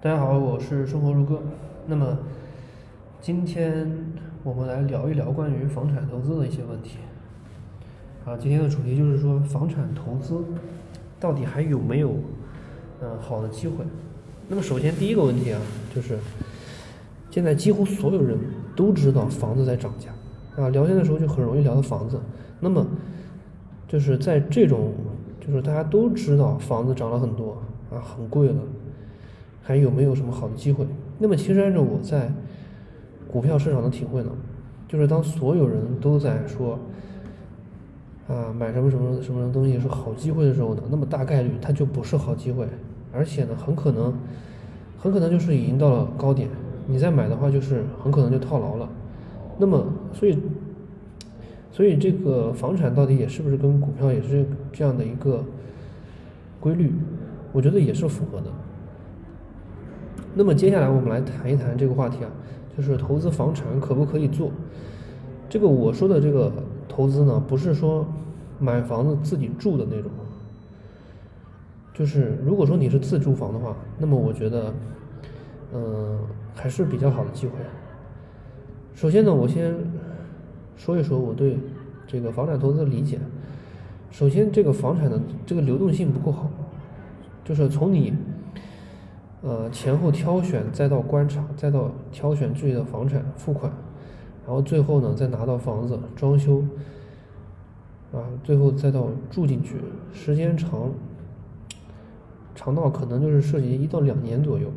大家好，我是生活如歌。那么，今天我们来聊一聊关于房产投资的一些问题。啊，今天的主题就是说，房产投资到底还有没有嗯好的机会？那么，首先第一个问题啊，就是现在几乎所有人都知道房子在涨价啊，聊天的时候就很容易聊到房子。那么，就是在这种就是大家都知道房子涨了很多啊，很贵了。还有没有什么好的机会？那么其实按照我在股票市场的体会呢，就是当所有人都在说啊买什么什么什么东西是好机会的时候呢，那么大概率它就不是好机会，而且呢很可能很可能就是已经到了高点，你再买的话就是很可能就套牢了。那么所以所以这个房产到底也是不是跟股票也是这样的一个规律？我觉得也是符合的。那么接下来我们来谈一谈这个话题啊，就是投资房产可不可以做？这个我说的这个投资呢，不是说买房子自己住的那种，就是如果说你是自住房的话，那么我觉得，嗯，还是比较好的机会。首先呢，我先说一说我对这个房产投资的理解。首先，这个房产的这个流动性不够好，就是从你。呃，前后挑选，再到观察，再到挑选自己的房产付款，然后最后呢，再拿到房子装修，啊，最后再到住进去，时间长，长到可能就是涉及一到两年左右。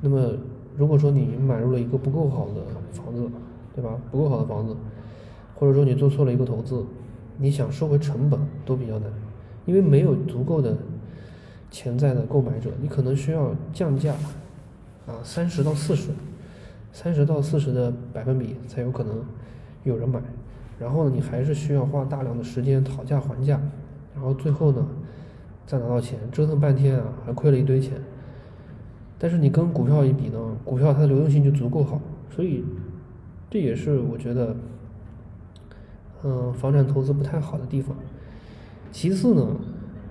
那么，如果说你买入了一个不够好的房子，对吧？不够好的房子，或者说你做错了一个投资，你想收回成本都比较难，因为没有足够的。潜在的购买者，你可能需要降价，啊，三十到四十，三十到四十的百分比才有可能有人买。然后呢，你还是需要花大量的时间讨价还价，然后最后呢，再拿到钱，折腾半天啊，还亏了一堆钱。但是你跟股票一比呢，股票它的流动性就足够好，所以这也是我觉得，嗯，房产投资不太好的地方。其次呢。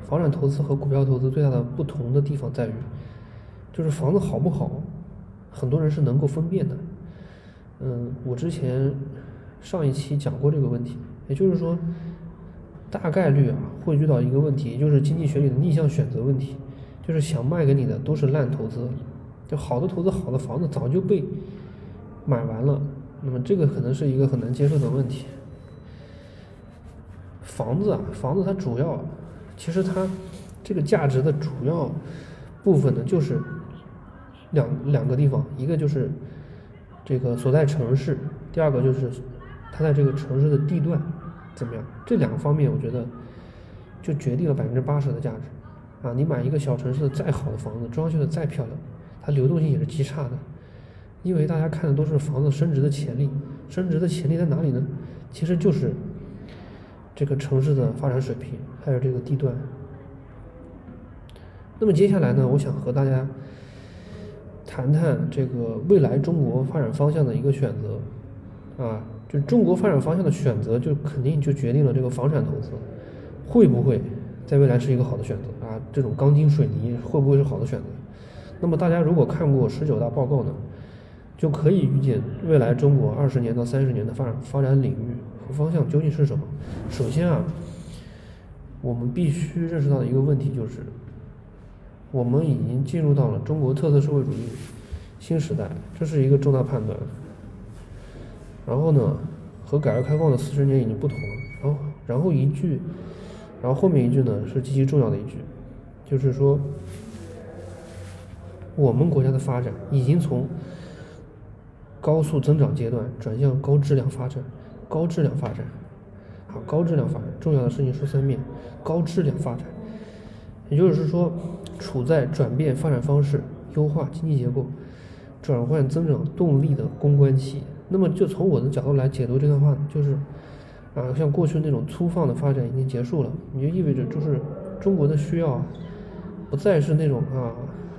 房产投资和股票投资最大的不同的地方在于，就是房子好不好，很多人是能够分辨的。嗯，我之前上一期讲过这个问题，也就是说，大概率啊会遇到一个问题，就是经济学里的逆向选择问题，就是想卖给你的都是烂投资，就好的投资好的房子早就被买完了，那么这个可能是一个很难接受的问题。房子啊，房子它主要。其实它这个价值的主要部分呢，就是两两个地方，一个就是这个所在城市，第二个就是它在这个城市的地段怎么样？这两个方面，我觉得就决定了百分之八十的价值。啊，你买一个小城市的再好的房子，装修的再漂亮，它流动性也是极差的，因为大家看的都是房子升值的潜力，升值的潜力在哪里呢？其实就是。这个城市的发展水平，还有这个地段。那么接下来呢，我想和大家谈谈这个未来中国发展方向的一个选择，啊，就中国发展方向的选择，就肯定就决定了这个房产投资会不会在未来是一个好的选择啊？这种钢筋水泥会不会是好的选择？那么大家如果看过十九大报告呢，就可以预见未来中国二十年到三十年的发展发展领域和。方向究竟是什么？首先啊，我们必须认识到的一个问题就是，我们已经进入到了中国特色社会主义新时代，这是一个重大判断。然后呢，和改革开放的四十年已经不同了。然后，然后一句，然后后面一句呢是极其重要的一句，就是说，我们国家的发展已经从高速增长阶段转向高质量发展。高质量发展，高质量发展，重要的事情说三遍，高质量发展，也就是说，处在转变发展方式、优化经济结构、转换增长动力的攻关期。那么，就从我的角度来解读这段话，就是，啊，像过去那种粗放的发展已经结束了，也就意味着就是中国的需要啊，不再是那种啊，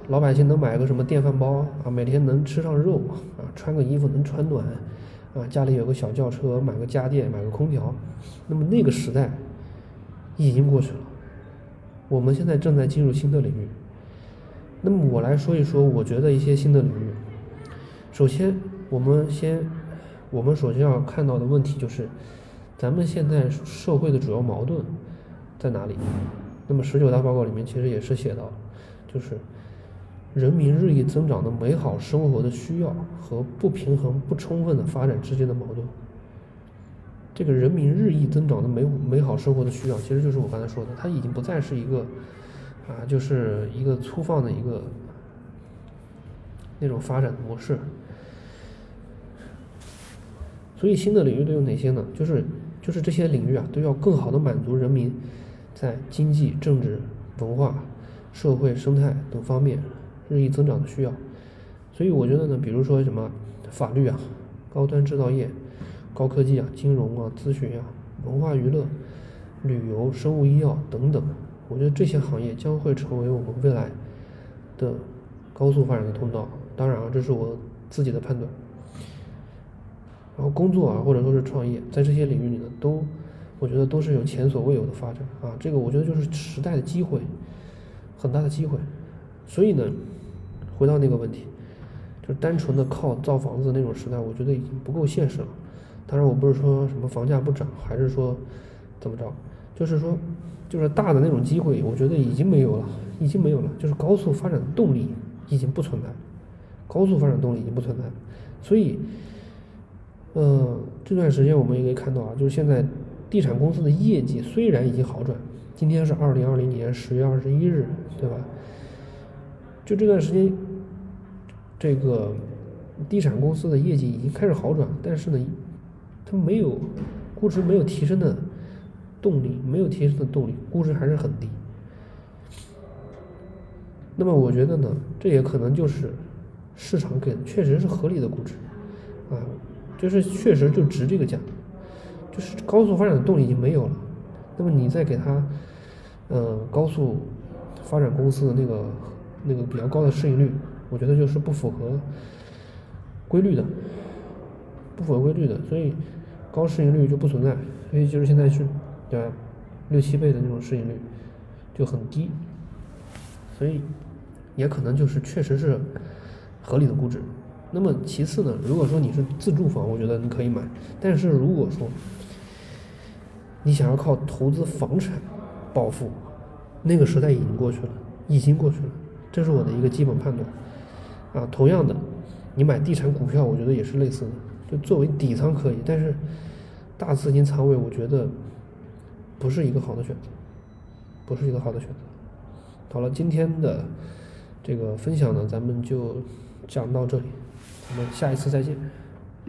老百姓能买个什么电饭煲啊，每天能吃上肉啊，穿个衣服能穿暖。啊，家里有个小轿车，买个家电，买个空调，那么那个时代已经过去了。我们现在正在进入新的领域，那么我来说一说，我觉得一些新的领域。首先，我们先，我们首先要看到的问题就是，咱们现在社会的主要矛盾在哪里？那么十九大报告里面其实也是写到，就是人民日益增长的美好生活的需要和不平衡不充分的发展之间的矛盾。这个人民日益增长的美美好生活的需要，其实就是我刚才说的，它已经不再是一个啊，就是一个粗放的一个那种发展模式。所以新的领域都有哪些呢？就是就是这些领域啊，都要更好的满足人民在经济、政治、文化、社会、生态等方面日益增长的需要。所以我觉得呢，比如说什么法律啊、高端制造业。高科技啊，金融啊，咨询啊，文化娱乐、旅游、生物医药等等，我觉得这些行业将会成为我们未来的高速发展的通道。当然啊，这是我自己的判断。然后工作啊，或者说是创业，在这些领域里呢，都我觉得都是有前所未有的发展啊。这个我觉得就是时代的机会，很大的机会。所以呢，回到那个问题，就是单纯的靠造房子那种时代，我觉得已经不够现实了。当然，我不是说什么房价不涨，还是说怎么着，就是说，就是大的那种机会，我觉得已经没有了，已经没有了。就是高速发展的动力已经不存在，高速发展动力已经不存在。所以，嗯，这段时间我们也可以看到啊，就是现在地产公司的业绩虽然已经好转，今天是二零二零年十月二十一日，对吧？就这段时间，这个地产公司的业绩已经开始好转，但是呢。它没有估值没有提升的动力，没有提升的动力，估值还是很低。那么我觉得呢，这也可能就是市场给确实是合理的估值，啊，就是确实就值这个价，就是高速发展的动力已经没有了。那么你再给它，呃，高速发展公司的那个那个比较高的市盈率，我觉得就是不符合规律的，不符合规律的，所以。高市盈率就不存在，所以就是现在是，对吧？六七倍的那种市盈率就很低，所以也可能就是确实是合理的估值。那么其次呢，如果说你是自住房，我觉得你可以买。但是如果说你想要靠投资房产暴富，那个时代已经过去了，已经过去了。这是我的一个基本判断。啊，同样的，你买地产股票，我觉得也是类似的。就作为底仓可以，但是大资金仓位，我觉得不是一个好的选择，不是一个好的选择。好了，今天的这个分享呢，咱们就讲到这里，咱们下一次再见。